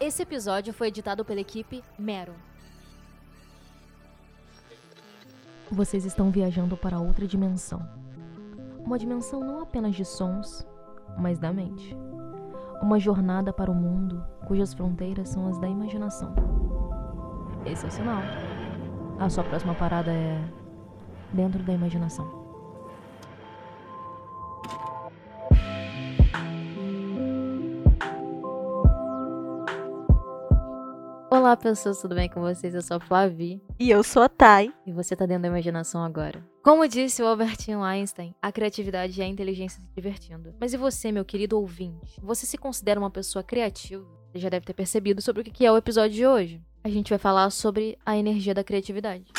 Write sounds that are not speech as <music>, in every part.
Esse episódio foi editado pela equipe Mero. Vocês estão viajando para outra dimensão. Uma dimensão não apenas de sons, mas da mente. Uma jornada para o mundo cujas fronteiras são as da imaginação. Esse é o sinal. A sua próxima parada é dentro da imaginação. Olá, pessoas, tudo bem com vocês? Eu sou a Flavi. E eu sou a Thay. E você tá dentro da imaginação agora. Como disse o Albert Einstein, a criatividade é a inteligência se divertindo. Mas e você, meu querido ouvinte? Você se considera uma pessoa criativa? Você já deve ter percebido sobre o que é o episódio de hoje. A gente vai falar sobre a energia da criatividade.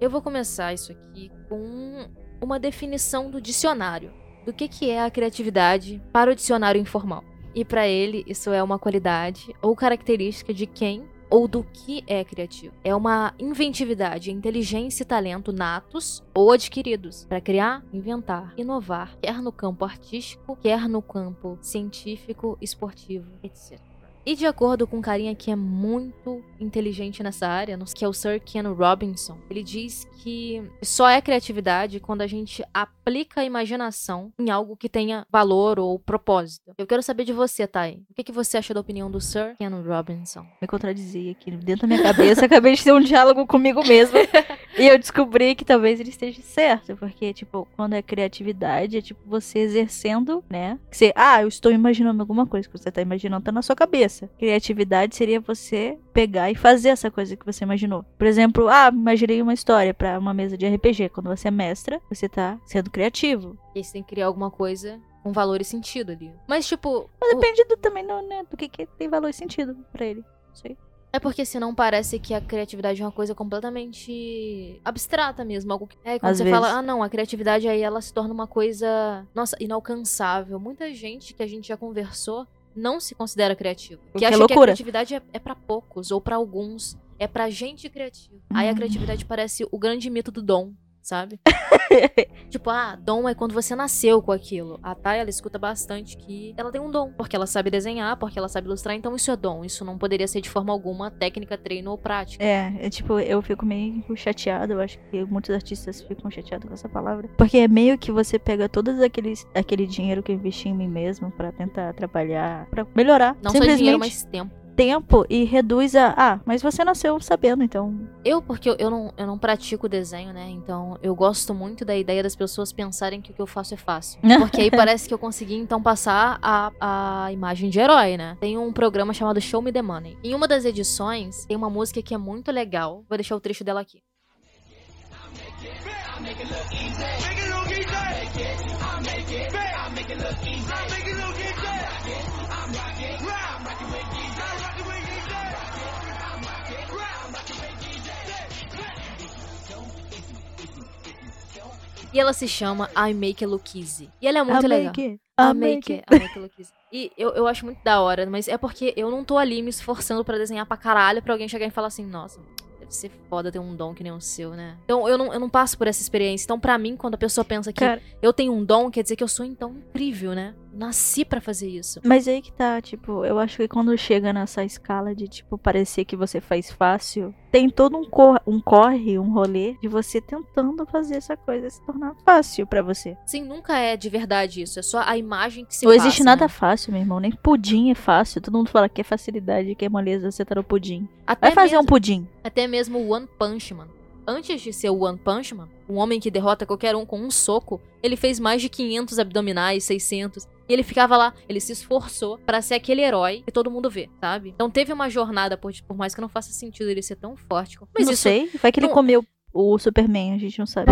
Eu vou começar isso aqui com uma definição do dicionário do que, que é a criatividade para o dicionário informal. E para ele, isso é uma qualidade ou característica de quem ou do que é criativo. É uma inventividade, inteligência e talento natos ou adquiridos para criar, inventar, inovar, quer no campo artístico, quer no campo científico, esportivo, etc. E de acordo com um carinha que é muito inteligente nessa área, que é o Sir Ken Robinson, ele diz que só é criatividade quando a gente aplica a imaginação em algo que tenha valor ou propósito. Eu quero saber de você, Thay. O que, que você acha da opinião do Sir Ken Robinson? Me contradizi aqui dentro da minha cabeça, acabei de ter um diálogo comigo mesmo. <laughs> e eu descobri que talvez ele esteja certo, porque, tipo, quando é criatividade, é tipo você exercendo, né? Você, ah, eu estou imaginando alguma coisa que você está imaginando, tá na sua cabeça. Criatividade seria você pegar e fazer essa coisa que você imaginou. Por exemplo, ah, imaginei uma história para uma mesa de RPG. Quando você é mestra, você tá sendo criativo. E você tem que criar alguma coisa com valor e sentido ali. Mas, tipo. Mas depende do, também do, né, do que, que tem valor e sentido para ele. Não sei. É porque senão parece que a criatividade é uma coisa completamente abstrata mesmo. Algo que... É, quando Às você vezes. fala, ah não, a criatividade aí ela se torna uma coisa, nossa, inalcançável. Muita gente que a gente já conversou não se considera criativo. Que, Que é acha que a criatividade é, é para poucos ou pra alguns. É pra gente criativa. Aí a Hum. criatividade parece o grande mito do dom, sabe? <laughs> tipo, ah, dom é quando você nasceu com aquilo. A Thay, ela escuta bastante que ela tem um dom. Porque ela sabe desenhar, porque ela sabe ilustrar, então isso é dom. Isso não poderia ser de forma alguma técnica, treino ou prática. É, é tipo, eu fico meio chateada, eu acho que muitos artistas ficam chateados com essa palavra. Porque é meio que você pega todo aqueles, aquele dinheiro que eu investi em mim mesmo pra tentar trabalhar, pra melhorar. Não só dinheiro, mas tempo. Tempo e reduz a. Ah, mas você nasceu sabendo, então. Eu, porque eu, eu, não, eu não pratico desenho, né? Então eu gosto muito da ideia das pessoas pensarem que o que eu faço é fácil. <laughs> Porque aí parece que eu consegui, então, passar a, a imagem de herói, né? Tem um programa chamado Show Me the Money. Em uma das edições, tem uma música que é muito legal. Vou deixar o trecho dela aqui. Make it look easy. Make it look easy. I make it. I make it. I make it look easy. I make it look easy. E ela se chama I Make It Look Easy. E ela é muito I legal. make it, I I make make it, I make it look easy. E eu, eu acho muito da hora, mas é porque eu não tô ali me esforçando pra desenhar pra caralho pra alguém chegar e falar assim, nossa, deve ser foda ter um dom que nem o seu, né? Então eu não, eu não passo por essa experiência. Então, pra mim, quando a pessoa pensa que Cara, eu tenho um dom, quer dizer que eu sou então incrível, né? Nasci pra fazer isso. mas aí que tá, tipo, eu acho que quando chega nessa escala de, tipo, parecer que você faz fácil, tem todo um, cor um corre, um rolê de você tentando fazer essa coisa se tornar fácil pra você. Sim, nunca é de verdade isso. É só a imagem que se Não passa, existe nada né? fácil, meu irmão. Nem pudim é fácil. Todo mundo fala que é facilidade, que é moleza você tá no pudim. Até Vai fazer um mesmo- pudim. Até mesmo o One Punch Man. Antes de ser o One Punch Man, um homem que derrota qualquer um com um soco, ele fez mais de 500 abdominais, 600. E ele ficava lá, ele se esforçou pra ser aquele herói que todo mundo vê, sabe? Então teve uma jornada, por, por mais que não faça sentido ele ser tão forte. Mas não isso, sei. Vai que ele não- comeu o Superman, a gente não sabe.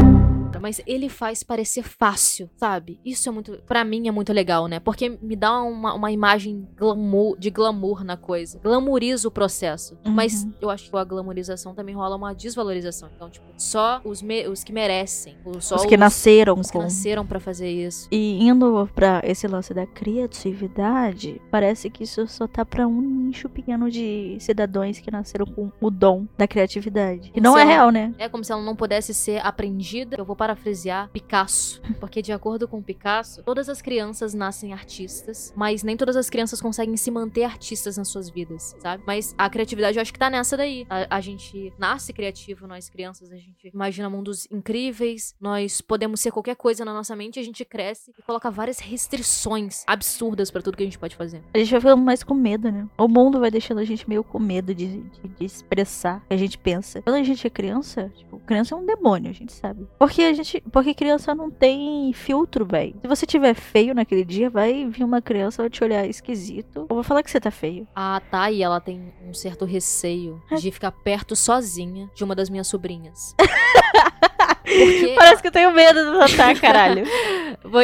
Mas ele faz parecer fácil, sabe? Isso é muito, Pra mim é muito legal, né? Porque me dá uma, uma imagem glamour, de glamour na coisa. Glamoriza o processo. Uhum. Mas eu acho que a glamorização também rola uma desvalorização. Então, tipo, só os, me- os que merecem, só Os que nasceram os que com. nasceram pra fazer isso. E indo pra esse lance da criatividade, parece que isso só tá pra um nicho pequeno de cidadãos que nasceram com o dom da criatividade. Que não é ela- real, né? É como se ela não pudesse ser aprendida. Eu vou vou parafrasear Picasso, porque de acordo com Picasso, todas as crianças nascem artistas, mas nem todas as crianças conseguem se manter artistas nas suas vidas, sabe? Mas a criatividade eu acho que tá nessa daí. A, a gente nasce criativo, nós crianças, a gente imagina mundos incríveis, nós podemos ser qualquer coisa na nossa mente, a gente cresce e coloca várias restrições absurdas pra tudo que a gente pode fazer. A gente vai ficando mais com medo, né? O mundo vai deixando a gente meio com medo de, de, de expressar o que a gente pensa. Quando a gente é criança, tipo, criança é um demônio, a gente sabe. Porque a gente. Porque criança não tem filtro, velho. Se você tiver feio naquele dia, vai vir uma criança, vai te olhar esquisito. Ou vai falar que você tá feio. A Thay, ela tem um certo receio de ficar perto sozinha de uma das minhas sobrinhas. <laughs> Porque Parece que eu tenho medo do Tatá, caralho. <laughs>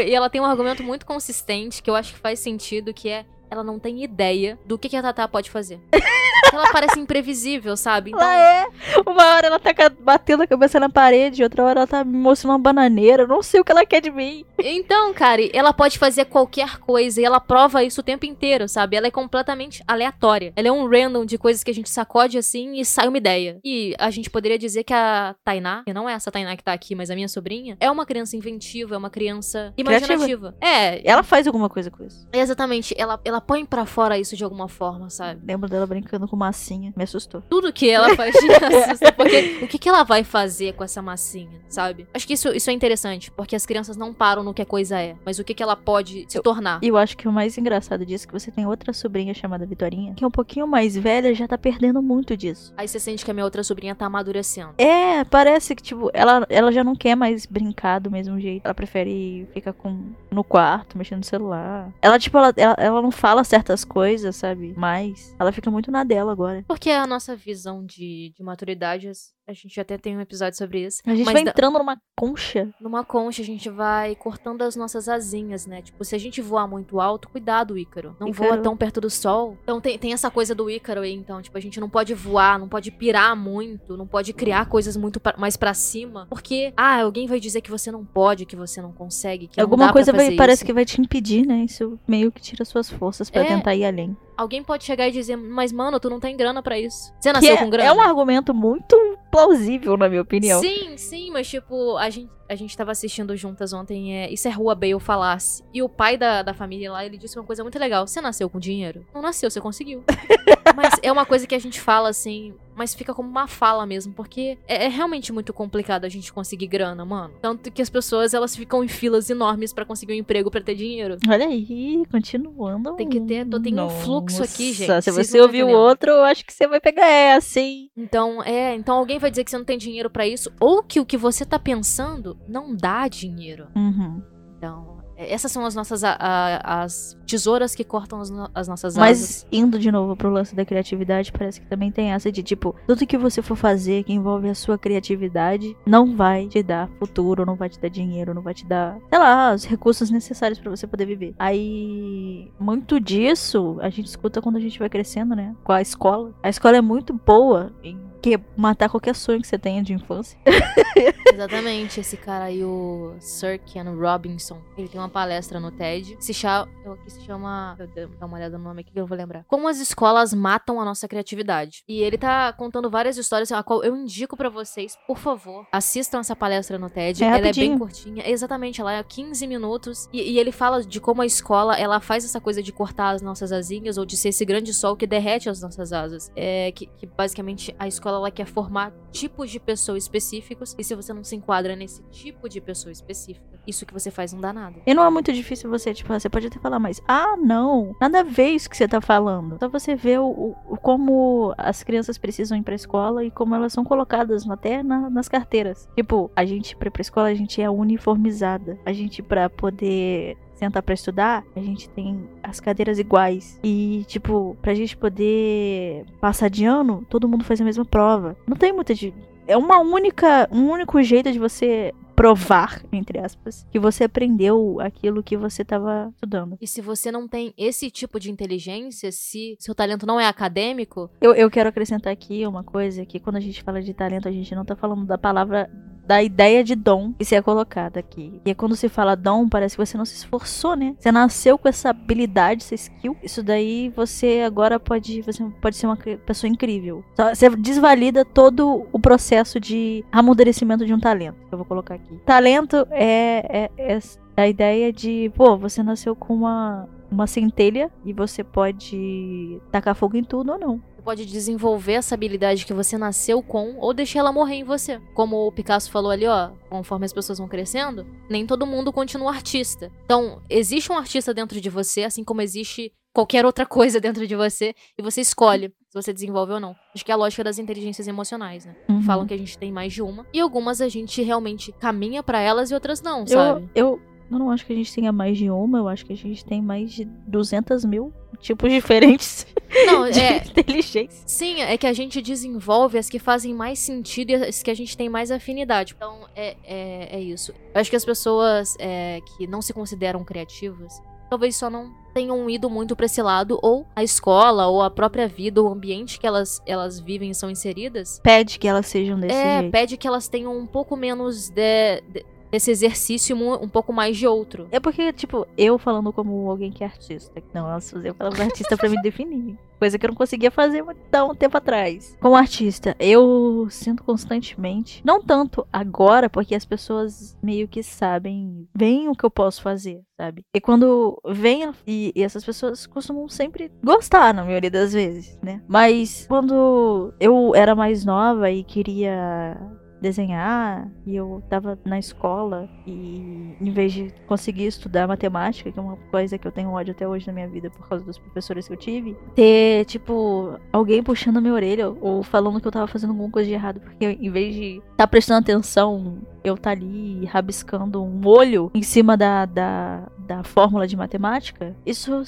E ela tem um argumento muito consistente que eu acho que faz sentido, que é ela não tem ideia do que, que a Tatá pode fazer. <laughs> ela parece imprevisível, sabe? Então, Ela é. Uma hora ela tá batendo a cabeça na parede, outra hora ela tá me mostrando uma bananeira. Eu não sei o que ela quer de mim. então, cara, ela pode fazer qualquer coisa e ela prova isso o tempo inteiro, sabe? Ela é completamente aleatória. Ela é um random de coisas que a gente sacode assim e sai uma ideia. E a gente poderia dizer que a Tainá, que não é essa Tainá que tá aqui, mas a minha sobrinha, é uma criança inventiva, é uma criança imaginativa. É, Ela faz alguma coisa com isso. Exatamente, ela, ela põe pra fora isso de alguma forma, sabe? Lembro dela brincando com massinha. Me assustou. Tudo que ela faz assusta, porque o que, que ela vai fazer com essa massinha, sabe? Acho que isso, isso é interessante, porque as crianças não param no que a coisa é, mas o que, que ela pode se tornar. E eu acho que o mais engraçado disso é que você tem outra sobrinha chamada Vitorinha, que é um pouquinho mais velha, já tá perdendo muito disso. Aí você sente que a minha outra sobrinha tá amadurecendo. É, parece que, tipo, ela, ela já não quer mais brincar do mesmo jeito. Ela prefere ficar com, no quarto, mexendo no celular. Ela, tipo, ela, ela, ela não fala certas coisas, sabe? Mas ela fica muito na dela agora. Porque a nossa visão de, de maturidade, a gente até tem um episódio sobre isso. A gente mas vai da- entrando numa concha. numa concha a gente vai cortando as nossas asinhas, né? Tipo, se a gente voar muito alto, cuidado, Ícaro. Não voa tão perto do sol. Então tem, tem essa coisa do Ícaro aí, então, tipo, a gente não pode voar, não pode pirar muito, não pode criar coisas muito pra- mais pra cima, porque ah, alguém vai dizer que você não pode, que você não consegue, que não Alguma dá coisa vai, parece que vai te impedir, né? Isso meio que tira suas forças pra É. tentar ir além. Alguém pode chegar e dizer, mas mano, tu não tem grana pra isso. Você Que nasceu é, com grana? é um argumento muito plausível, na minha opinião. Sim, sim, mas tipo, a gente, a gente tava assistindo juntas ontem, é, isso é Rua Bale falasse. E o pai da, da família lá, ele disse uma coisa muito legal. Você nasceu com dinheiro? Não nasceu, você conseguiu. <laughs> mas é uma coisa que a gente fala assim, mas fica como uma fala mesmo, porque é, é realmente muito complicado a gente conseguir grana, mano. Tanto que as pessoas, elas ficam em filas enormes pra conseguir um emprego pra ter dinheiro. Olha aí, continuando. Tem que ter- tô- tem um fluxo aqui, gente, Se você ouvir o outro, eu acho que você vai pegar essa, hein? Então, é, então alguém vai dizer que você não tem dinheiro pra isso, ou que o que você tá pensando não dá dinheiro. Uhum. Então, essas são as nossas a- a- as tesouras que cortam as, no- as nossas asas. Mas indo de novo pro lance da criatividade, parece que também tem essa de tipo, tudo que você for fazer que envolve a sua criatividade não vai te dar futuro, não vai te dar dinheiro, não vai te dar, sei lá, os recursos necessários pra você poder viver. Aí, muito disso a gente escuta quando a gente vai crescendo, né? Com a escola. A escola é muito boa em que matar qualquer sonho que você tenha de infância. <laughs> Exatamente, esse cara aí, o Sir Ken Robinson, ele tem uma palestra no TED, se chama, eu aqui se chama, eu dei- uma olhada no nome aqui que eu não vou lembrar. Como as escolas matam a nossa criatividade. E ele tá contando várias histórias, a qual eu indico pra vocês, por favor, assistam essa palestra no TED. É ela é bem curtinha, exatamente, ela é 15 minutos e, e ele fala de como a escola, ela faz essa coisa de cortar as nossas asinhas ou de ser esse grande sol que derrete as nossas asas. É que, que basicamente a escola ela quer formar tipos de pessoas específicos e se você não se enquadra nesse tipo de pessoa específica, isso que você faz não dá nada. E não é muito difícil você, tipo, você pode até falar, mas, ah, não, nada a ver isso que você tá falando. Só você vê o, o- como as crianças precisam ir pra escola e como elas são colocadas até na- nas carteiras. Tipo, a gente pra pra escola, a gente é uniformizada. A gente, pra poder sentar pra estudar, a gente tem as cadeiras iguais. E, tipo, pra gente poder passar de ano, todo mundo faz a mesma prova. Não tem muita. di- É uma única. Um único jeito de você provar, entre aspas, que você aprendeu aquilo que você tava estudando. E se você não tem esse tipo de inteligência, se seu talento não é acadêmico, Eu, eu quero acrescentar aqui uma coisa, que quando a gente fala de talento, a gente não tá falando da palavra da ideia de dom que se é colocada aqui. E quando se fala dom, parece que você não se esforçou, né? Você nasceu com essa habilidade, essa skill. Isso daí você agora pode, você pode ser uma pessoa incrível. Você desvalida todo o processo de amadurecimento de um talento, eu vou colocar aqui. Talento é, é, é a ideia de, pô, você nasceu com uma, uma centelha e você pode tacar fogo em tudo ou não. Pode desenvolver essa habilidade que você nasceu com ou deixar ela morrer em você. Como o Picasso falou ali, ó, conforme as pessoas vão crescendo, nem todo mundo continua artista. Então, existe um artista dentro de você, assim como existe qualquer outra coisa <laughs> dentro de você, e você escolhe se você desenvolve ou não. Acho que é a lógica das inteligências emocionais, né? Uhum. Falam que a gente tem mais de uma, e algumas a gente realmente caminha pra elas e outras não, Eu, sabe? eu, eu não acho que a gente tenha mais de uma, eu acho que a gente tem mais de 200 mil tipos <laughs> diferentes Não, de é, inteligência. Sim, é que a gente desenvolve as que fazem mais sentido e as que a gente tem mais afinidade. Então, é, é, é isso. Eu acho que as pessoas é, que não se consideram criativas, talvez só não tenham ido muito pra esse lado, ou a escola, ou a própria vida, o ambiente que elas, elas vivem e são inseridas, Pede que elas sejam desse é, jeito. pede que elas tenham um pouco menos de, de- desse exercício, mu- um pouco mais de outro. É porque, tipo, eu falando como alguém que é artista. Não, eu falava artista pra me definir. <laughs> Coisa que eu não conseguia fazer há um tempo atrás. Como artista, eu sinto constantemente. Não tanto agora, porque as pessoas meio que sabem, veem o que eu posso fazer, sabe? E quando vem, e, e essas pessoas costumam sempre gostar, na maioria das vezes, né? Mas quando eu era mais nova e queria desenhar e eu tava na escola e em vez de conseguir estudar matemática, que é uma coisa que eu tenho ódio até hoje na minha vida por causa dos professores que eu tive, ter, tipo, alguém puxando minha orelha ou falando que eu tava fazendo alguma coisa de errado, porque em vez de estar tá prestando atenção, eu tá ali rabiscando um olho em cima da, da, da fórmula de matemática, isso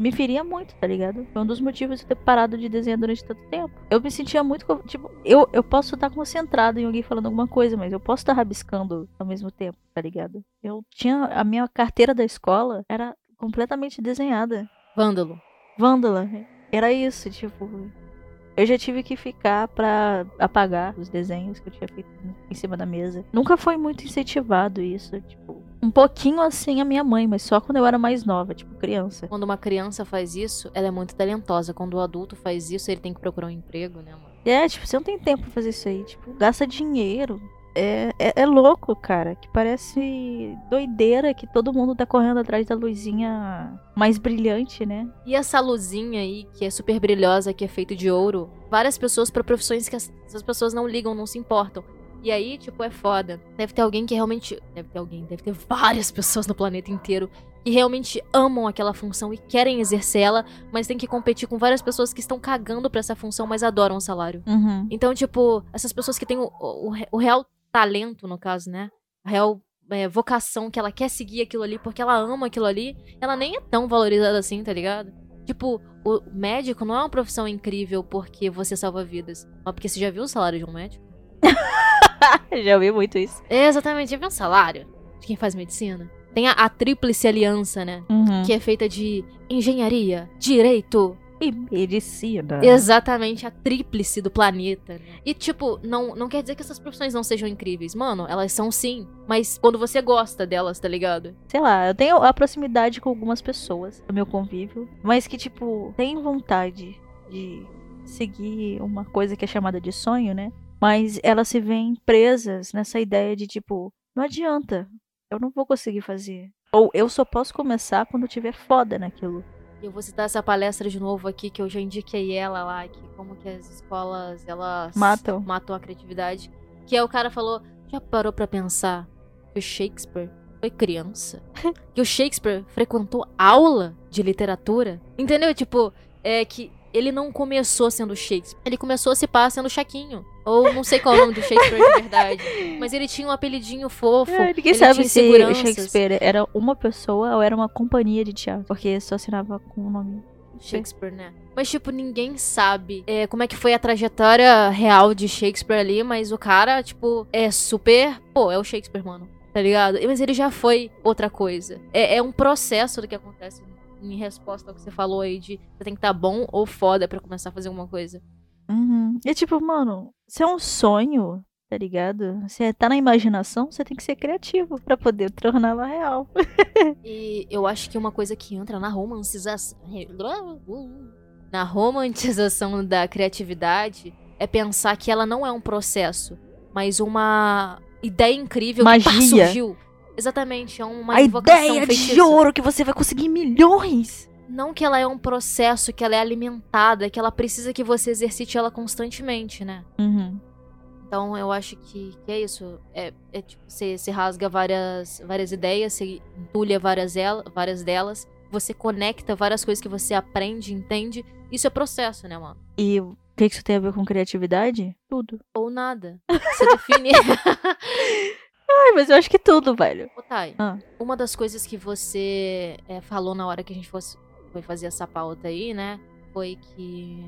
me feria muito, tá ligado? Foi um dos motivos de eu ter parado de desenhar durante tanto tempo. Eu me sentia muito. Tipo, eu, eu posso estar concentrado em alguém falando alguma coisa, mas eu posso estar rabiscando ao mesmo tempo, tá ligado? Eu tinha. A minha carteira da escola era completamente desenhada. Vândalo. Vândala. Era isso, tipo. Eu já tive que ficar pra apagar os desenhos que eu tinha feito em cima da mesa. Nunca foi muito incentivado isso, tipo. Um pouquinho assim a minha mãe, mas só quando eu era mais nova, tipo criança. Quando uma criança faz isso, ela é muito talentosa. Quando o adulto faz isso, ele tem que procurar um emprego, né, mano? É, tipo, você não tem tempo pra fazer isso aí. Tipo, gasta dinheiro. É, é, é louco, cara. Que parece doideira que todo mundo tá correndo atrás da luzinha mais brilhante, né? E essa luzinha aí, que é super brilhosa, que é feito de ouro, várias pessoas pra profissões que as- essas pessoas não ligam, não se importam. E aí, tipo, é foda. Deve ter alguém que realmente. Deve ter alguém, deve ter várias pessoas no planeta inteiro que realmente amam aquela função e querem exercer ela, mas tem que competir com várias pessoas que estão cagando pra essa função, mas adoram o salário. Uhum. Então, tipo, essas pessoas que têm o, o, o re- o real talento, no caso, né? A real é, vocação que ela quer seguir aquilo ali porque ela ama aquilo ali, ela nem é tão valorizada assim, tá ligado? Tipo, o médico não é uma profissão incrível porque você salva vidas, mas porque você já viu o salário de um médico? <laughs> <laughs> Já ouvi muito isso. É, exatamente, já viu o salário de quem faz medicina? Tem a, a tríplice aliança, né? Uhum. Que é feita de engenharia, direito E medicina. Exatamente, a tríplice do planeta. né? E, tipo, não, não quer dizer que essas profissões não sejam incríveis. Mano, elas são sim. Mas quando você gosta delas, tá ligado? Sei lá, eu tenho a proximidade com algumas pessoas do meu convívio, mas que, tipo, têm vontade de seguir uma coisa que é chamada de sonho, né? Mas elas se veem presas nessa ideia de, tipo, não adianta, eu não vou conseguir fazer. Ou eu só posso começar quando eu tiver foda naquilo. E eu vou citar essa palestra de novo aqui, que eu já indiquei ela lá, que como que as escolas, elas... Matam. Matam a criatividade. Que é o cara falou, já parou pra pensar que o Shakespeare foi criança? <laughs> que o Shakespeare frequentou aula de literatura? Entendeu? Tipo, é que ele não começou sendo Shakespeare. Ele começou a se pá sendo Chaquinho. Ou não sei qual é o nome do Shakespeare de verdade. Mas ele tinha um apelidinho fofo. É, ninguém ele sabe se inseguranças. Shakespeare era uma pessoa ou era uma companhia de teatro, porque só assinava com o nome. Shakespeare, né? Mas, tipo, ninguém sabe é, como é que foi a trajetória real de Shakespeare ali, mas o cara, tipo, é super. Pô, é o Shakespeare, mano. Tá ligado? Mas ele já foi outra coisa. É, é um processo do que acontece em resposta ao que você falou aí de você tem que estar bom ou foda pra começar a fazer alguma coisa. Uhum. E tipo, mano, se é um sonho, tá ligado? Você tá na imaginação, você tem que ser criativo pra poder torná-la real. <laughs> E eu acho que uma coisa que entra na romancização. Na romantização da criatividade é pensar que ela não é um processo, mas uma ideia incrível que Magia. surgiu. Exatamente, é uma a ideia de feitiça. ouro que você vai conseguir milhões. Não que ela é um processo, que ela é alimentada, que ela precisa que você exercite ela constantemente, né? Uhum. Então eu acho que, que é isso. É, é tipo, você, você rasga várias, várias ideias, você entulha várias, el- várias delas, você conecta várias coisas que você aprende, entende. Isso é processo, né, mano? E o que que isso tem a ver com criatividade? Tudo. Ou nada. Você define. <laughs> Ai, mas eu acho que tudo, velho. Ô, Thay, Ah. uma das coisas que você é, falou na hora que a gente fosse, foi fazer essa pauta aí, né? Foi que.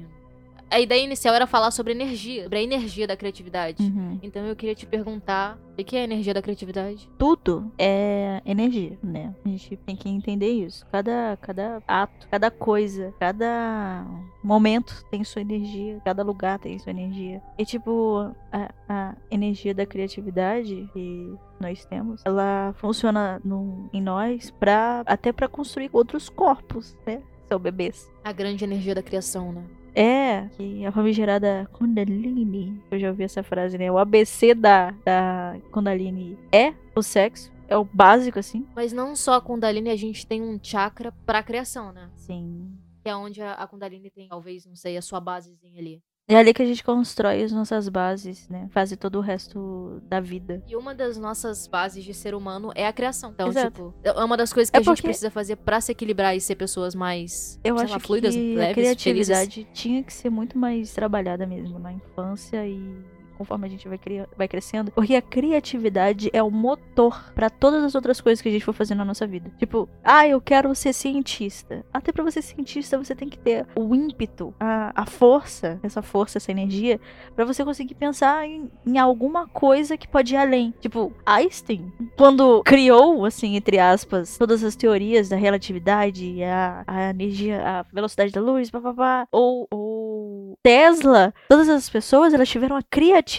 A ideia inicial era falar sobre energia, sobre a energia da criatividade. Uhum. Então eu queria te perguntar o que é a energia da criatividade? Tudo é energia, né? A gente tem que entender isso. Cada, cada ato, cada coisa, cada momento tem sua energia, cada lugar tem sua energia. E tipo, a, a energia da criatividade que nós temos, ela funciona no, em nós pra, até pra construir outros corpos, né? São bebês. A grande energia da criação, né? É, que a famigerada Kundalini, eu já ouvi essa frase, né? O ABC da, da Kundalini é o sexo, é o básico, assim. Mas não só a Kundalini, a gente tem um chakra pra criação, né? Sim. Que é onde a, a Kundalini tem, talvez, não sei, a sua basezinha ali. É ali que a gente constrói as nossas bases, né? Faz todo o resto da vida. E uma das nossas bases de ser humano é a criação. Então, Exato. tipo, é uma das coisas que É a gente precisa fazer pra se equilibrar e ser pessoas mais, Eu acho lá, fluidas, que leves, a criatividade tinha que ser muito mais trabalhada mesmo na infância e conforme a gente vai, cria- vai crescendo. Porque a criatividade é o motor pra todas as outras coisas que a gente for fazer na nossa vida. Tipo, ah, eu quero ser cientista. Até pra você ser cientista, você tem que ter o ímpeto, a, a força, essa força, essa energia, pra você conseguir pensar em, em alguma coisa que pode ir além. Tipo, Einstein, quando criou, assim, entre aspas, todas as teorias da relatividade, a, a energia, a velocidade da luz, papapá, ou, ou Tesla, todas as pessoas, elas tiveram a criatividade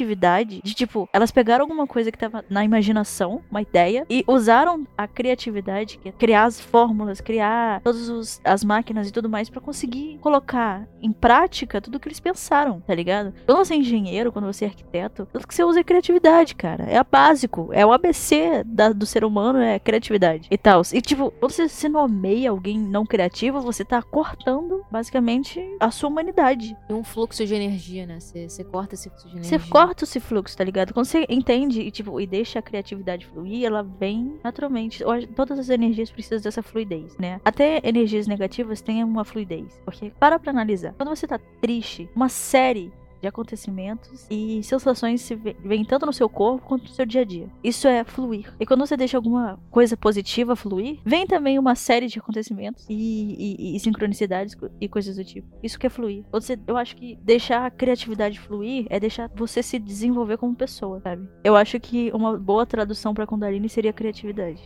de, tipo, elas pegaram alguma coisa que tava na imaginação, uma ideia, e usaram a criatividade, que é criar as fórmulas, criar todas as máquinas e tudo mais pra conseguir colocar em prática tudo que eles pensaram, tá ligado? Quando você é engenheiro, quando você é arquiteto, tudo que você usa é criatividade, cara. É a básico. É o ABC da- do ser humano, é criatividade e tal. E tipo, quando você se nomeia alguém não criativo, você tá cortando, basicamente, a sua humanidade. E um fluxo de energia, né? Você corta esse fluxo de Você energia. Corta esse fluxo, tá ligado? Quando você entende e, tipo, e deixa a criatividade fluir, ela vem naturalmente. Todas as energias precisam dessa fluidez, né? Até energias negativas têm uma fluidez. Porque, para pra analisar, quando você tá triste, uma série de acontecimentos e sensações se vê- vêm tanto no seu corpo quanto no seu dia a dia. Isso é fluir. E quando você deixa alguma coisa positiva fluir, vem também uma série de acontecimentos e, e- e sincronicidades e coisas do tipo. Isso que é fluir. Você, eu acho que deixar a criatividade fluir é deixar você se desenvolver como pessoa, sabe? Eu acho que uma boa tradução pra Kundalini seria criatividade.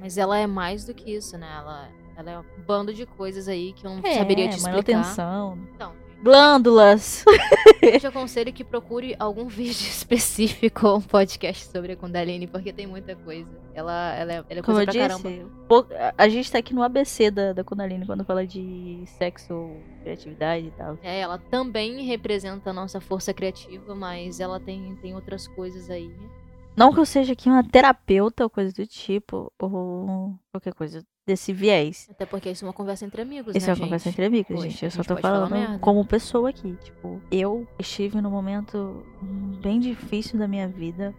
Mas ela é mais do que isso, né? Ela, ela é um bando de coisas aí que eu não É, saberia te explicar. manutenção. Então, Glândulas. <laughs> eu te aconselho que procure algum <laughs> vídeo específico ou um podcast sobre a Kundalini, porque tem muita coisa. Ela, ela, é, ela é coisa pra disse, caramba. a gente tá aqui no ABC da, da Kundalini quando fala de sexo, criatividade e tal. É, ela também representa a nossa força criativa, mas ela tem, tem outras coisas aí. Não que eu seja aqui uma terapeuta ou coisa do tipo, ou qualquer coisa desse viés. Até porque isso é uma conversa entre amigos, Isso né, é uma conversa entre amigos, gente. Eu só gente tô falando como pessoa aqui. Tipo, eu estive num momento bem difícil da minha vida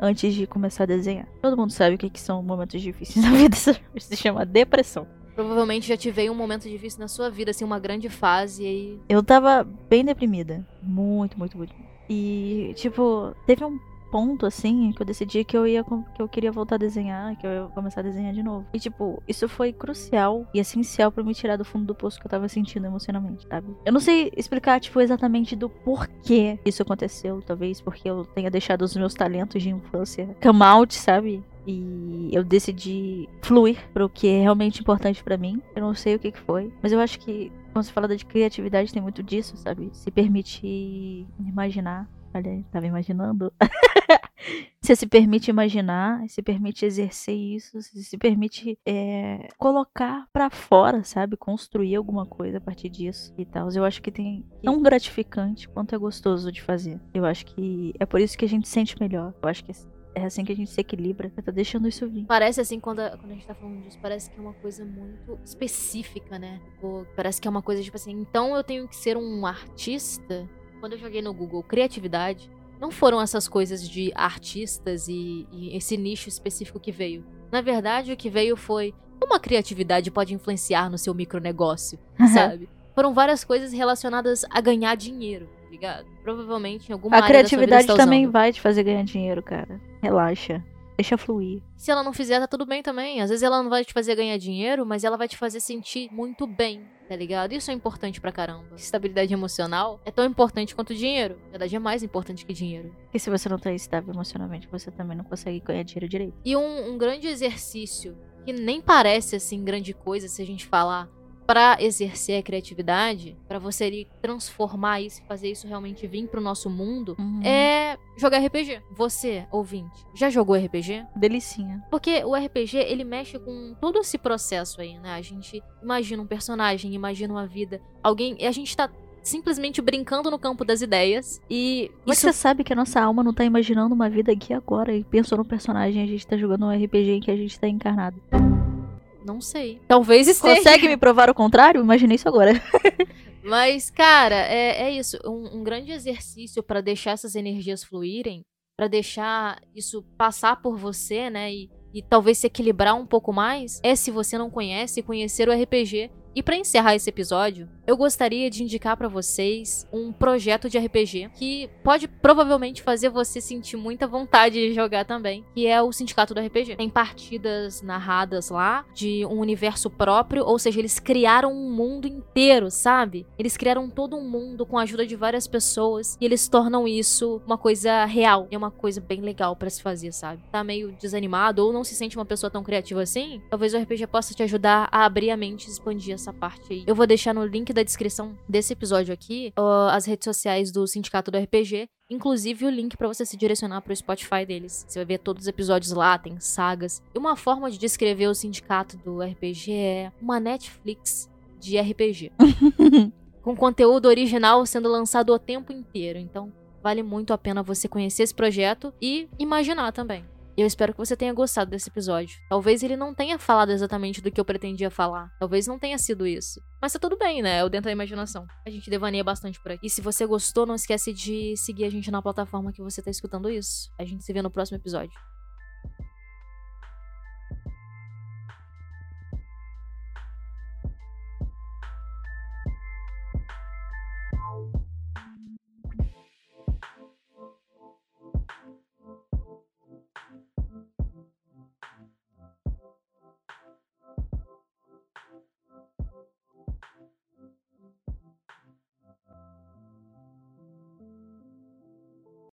antes de começar a desenhar. Todo mundo sabe o que, que são momentos difíceis <laughs> na vida. Isso se chama depressão. Provavelmente já te veio um momento difícil na sua vida, assim, uma grande fase, e aí Eu tava bem deprimida. Muito, muito, muito. E, tipo, teve um ponto, assim, que eu decidi que eu ia que eu queria voltar a desenhar, que eu ia começar a desenhar de novo. E, tipo, isso foi crucial e essencial pra me tirar do fundo do poço que eu tava sentindo emocionalmente, sabe? Eu não sei explicar, tipo, exatamente do porquê isso aconteceu. Talvez porque eu tenha deixado os meus talentos de infância come out, sabe? E eu decidi fluir pro que é realmente importante pra mim. Eu não sei o que, que foi, mas eu acho que quando se fala de criatividade tem muito disso, sabe? Se permitir imaginar Olha aí, tava imaginando. <laughs> você se permite imaginar, se permite exercer isso, se permite é, colocar pra fora, sabe? Construir alguma coisa a partir disso e tal. Eu acho que tem tão gratificante quanto é gostoso de fazer. Eu acho que é por isso que a gente sente melhor. Eu acho que é assim que a gente se equilibra. Tá deixando isso vir. Parece assim, quando a, quando a gente tá falando disso, parece que é uma coisa muito específica, né? Tipo, parece que é uma coisa tipo assim, então eu tenho que ser um artista. Quando eu joguei no Google criatividade, não foram essas coisas de artistas e, e esse nicho específico que veio. Na verdade, o que veio foi como a criatividade pode influenciar no seu micronegócio, sabe? Foram várias coisas relacionadas a ganhar dinheiro, tá ligado? Provavelmente em alguma A área da sua vida criatividade tá também usando. vai te fazer ganhar dinheiro, cara. Relaxa. Deixa fluir. Se ela não fizer, tá tudo bem também. Às vezes ela não vai te fazer ganhar dinheiro, mas ela vai te fazer sentir muito bem, tá ligado? Isso é importante pra caramba. Estabilidade emocional é tão importante quanto dinheiro. Na verdade, é mais importante que dinheiro. Porque se você não tá estável emocionalmente, você também não consegue ganhar dinheiro direito. E um, um grande exercício que nem parece assim grande coisa se a gente falar pra exercer a criatividade, pra você ir transformar isso fazer isso realmente vir pro nosso mundo, Uhum. é jogar RPG. Você, ouvinte, já jogou RPG? Delicinha. Porque o RPG, ele mexe com todo esse processo aí, né? A gente imagina um personagem, imagina uma vida, alguém, e a gente tá simplesmente brincando no campo das ideias e Mas isso você sabe que a nossa alma não tá imaginando uma vida aqui agora e pensou no personagem, a gente tá jogando um RPG em que a gente tá encarnado. Não sei. Talvez esteja. Consegue me provar o contrário? Imaginei isso agora. <laughs> Mas, cara, é, é isso. Um, um grande exercício pra deixar essas energias fluírem, pra deixar isso passar por você, né? E, e talvez se equilibrar um pouco mais, é se você não conhece, conhecer o RPG. E pra encerrar esse episódio, eu gostaria de indicar pra vocês um projeto de RPG que pode provavelmente fazer você sentir muita vontade de jogar também, que é o Sindicato do RPG. Tem partidas narradas lá de um universo próprio, ou seja, eles criaram um mundo inteiro, sabe? Eles criaram todo um mundo com a ajuda de várias pessoas e eles tornam isso uma coisa real. É uma coisa bem legal pra se fazer, sabe? Tá meio desanimado ou não se sente uma pessoa tão criativa assim? Talvez o RPG possa te ajudar a abrir a mente e expandir essa parte aí. Eu vou deixar no link da descrição desse episódio aqui ó, as redes sociais do Sindicato do RPG, inclusive o link pra você se direcionar pro Spotify deles. Você vai ver todos os episódios lá, tem sagas. E uma forma de descrever o Sindicato do RPG é uma Netflix de RPG. <laughs> com conteúdo original sendo lançado o tempo inteiro. Então, vale muito a pena você conhecer esse projeto e imaginar também. Eu espero que você tenha gostado desse episódio. Talvez ele não tenha falado exatamente do que eu pretendia falar. Talvez não tenha sido isso. Mas tá tudo bem, né? É o dentro da imaginação. A gente devaneia bastante por aqui. E se você gostou, não esquece de seguir a gente na plataforma que você tá escutando isso. A gente se vê no próximo episódio.